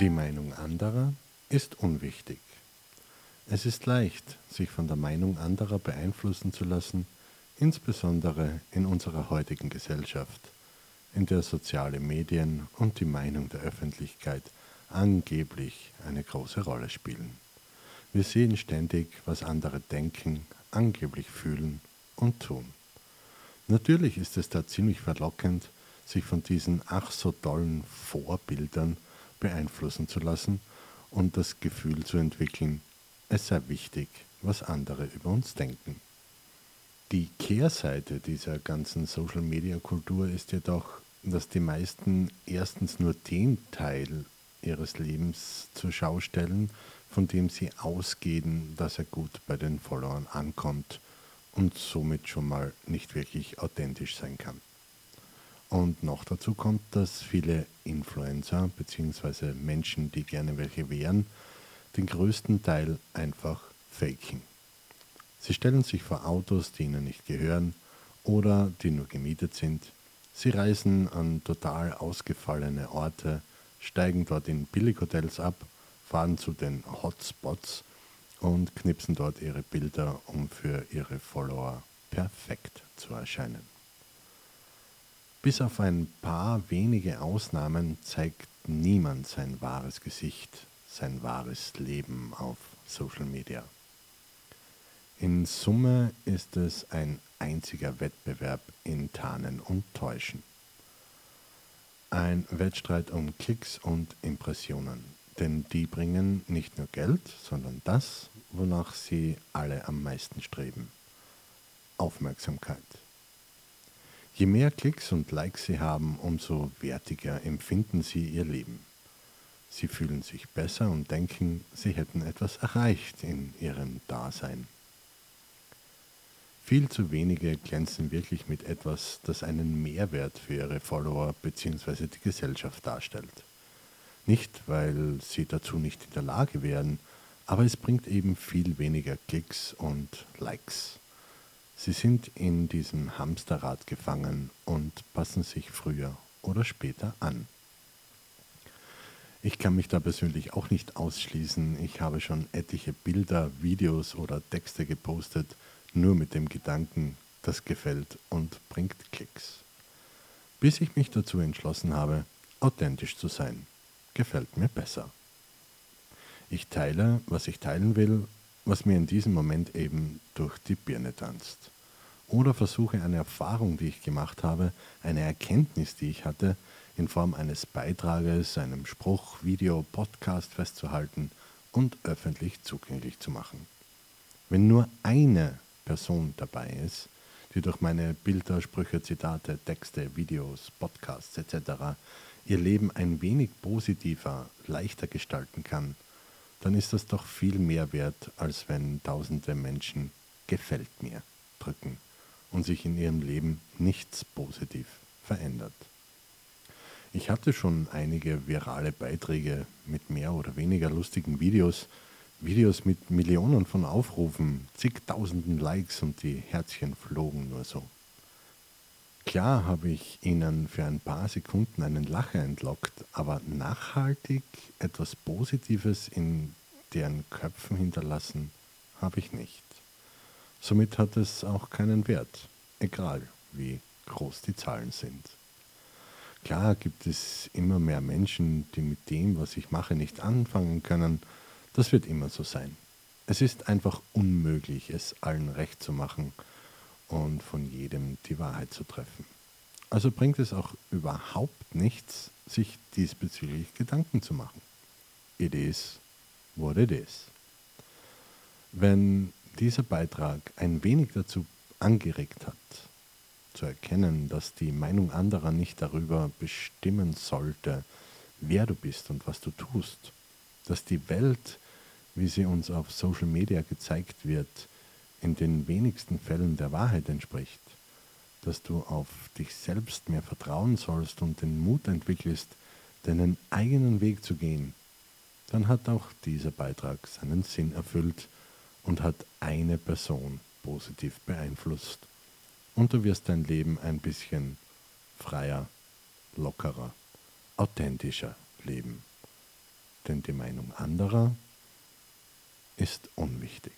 Die Meinung anderer ist unwichtig. Es ist leicht, sich von der Meinung anderer beeinflussen zu lassen, insbesondere in unserer heutigen Gesellschaft, in der soziale Medien und die Meinung der Öffentlichkeit angeblich eine große Rolle spielen. Wir sehen ständig, was andere denken, angeblich fühlen und tun. Natürlich ist es da ziemlich verlockend, sich von diesen ach so tollen Vorbildern beeinflussen zu lassen und das Gefühl zu entwickeln, es sei wichtig, was andere über uns denken. Die Kehrseite dieser ganzen Social-Media-Kultur ist jedoch, dass die meisten erstens nur den Teil ihres Lebens zur Schau stellen, von dem sie ausgehen, dass er gut bei den Followern ankommt und somit schon mal nicht wirklich authentisch sein kann. Und noch dazu kommt, dass viele Influencer bzw. Menschen, die gerne welche wären, den größten Teil einfach faken. Sie stellen sich vor Autos, die ihnen nicht gehören oder die nur gemietet sind. Sie reisen an total ausgefallene Orte, steigen dort in Billighotels ab, fahren zu den Hotspots und knipsen dort ihre Bilder, um für ihre Follower perfekt zu erscheinen. Bis auf ein paar wenige Ausnahmen zeigt niemand sein wahres Gesicht, sein wahres Leben auf Social Media. In Summe ist es ein einziger Wettbewerb in Tarnen und Täuschen. Ein Wettstreit um Klicks und Impressionen, denn die bringen nicht nur Geld, sondern das, wonach sie alle am meisten streben. Aufmerksamkeit. Je mehr Klicks und Likes sie haben, umso wertiger empfinden sie ihr Leben. Sie fühlen sich besser und denken, sie hätten etwas erreicht in ihrem Dasein. Viel zu wenige glänzen wirklich mit etwas, das einen Mehrwert für ihre Follower bzw. die Gesellschaft darstellt. Nicht, weil sie dazu nicht in der Lage wären, aber es bringt eben viel weniger Klicks und Likes. Sie sind in diesem Hamsterrad gefangen und passen sich früher oder später an. Ich kann mich da persönlich auch nicht ausschließen. Ich habe schon etliche Bilder, Videos oder Texte gepostet, nur mit dem Gedanken, das gefällt und bringt Klicks. Bis ich mich dazu entschlossen habe, authentisch zu sein. Gefällt mir besser. Ich teile, was ich teilen will was mir in diesem Moment eben durch die Birne tanzt. Oder versuche eine Erfahrung, die ich gemacht habe, eine Erkenntnis, die ich hatte, in Form eines Beitrages, einem Spruch, Video, Podcast festzuhalten und öffentlich zugänglich zu machen. Wenn nur eine Person dabei ist, die durch meine Bilder, Sprüche, Zitate, Texte, Videos, Podcasts etc. ihr Leben ein wenig positiver, leichter gestalten kann, dann ist das doch viel mehr wert, als wenn tausende Menschen gefällt mir drücken und sich in ihrem Leben nichts positiv verändert. Ich hatte schon einige virale Beiträge mit mehr oder weniger lustigen Videos, Videos mit Millionen von Aufrufen, zigtausenden Likes und die Herzchen flogen nur so. Klar habe ich ihnen für ein paar Sekunden einen Lacher entlockt, aber nachhaltig etwas Positives in deren Köpfen hinterlassen habe ich nicht. Somit hat es auch keinen Wert, egal wie groß die Zahlen sind. Klar gibt es immer mehr Menschen, die mit dem, was ich mache, nicht anfangen können. Das wird immer so sein. Es ist einfach unmöglich, es allen recht zu machen und von jedem die Wahrheit zu treffen. Also bringt es auch überhaupt nichts, sich diesbezüglich Gedanken zu machen. It is what it is. Wenn dieser Beitrag ein wenig dazu angeregt hat, zu erkennen, dass die Meinung anderer nicht darüber bestimmen sollte, wer du bist und was du tust, dass die Welt, wie sie uns auf Social Media gezeigt wird, in den wenigsten Fällen der Wahrheit entspricht, dass du auf dich selbst mehr vertrauen sollst und den Mut entwickelst, deinen eigenen Weg zu gehen, dann hat auch dieser Beitrag seinen Sinn erfüllt und hat eine Person positiv beeinflusst. Und du wirst dein Leben ein bisschen freier, lockerer, authentischer leben. denn die Meinung anderer ist unwichtig.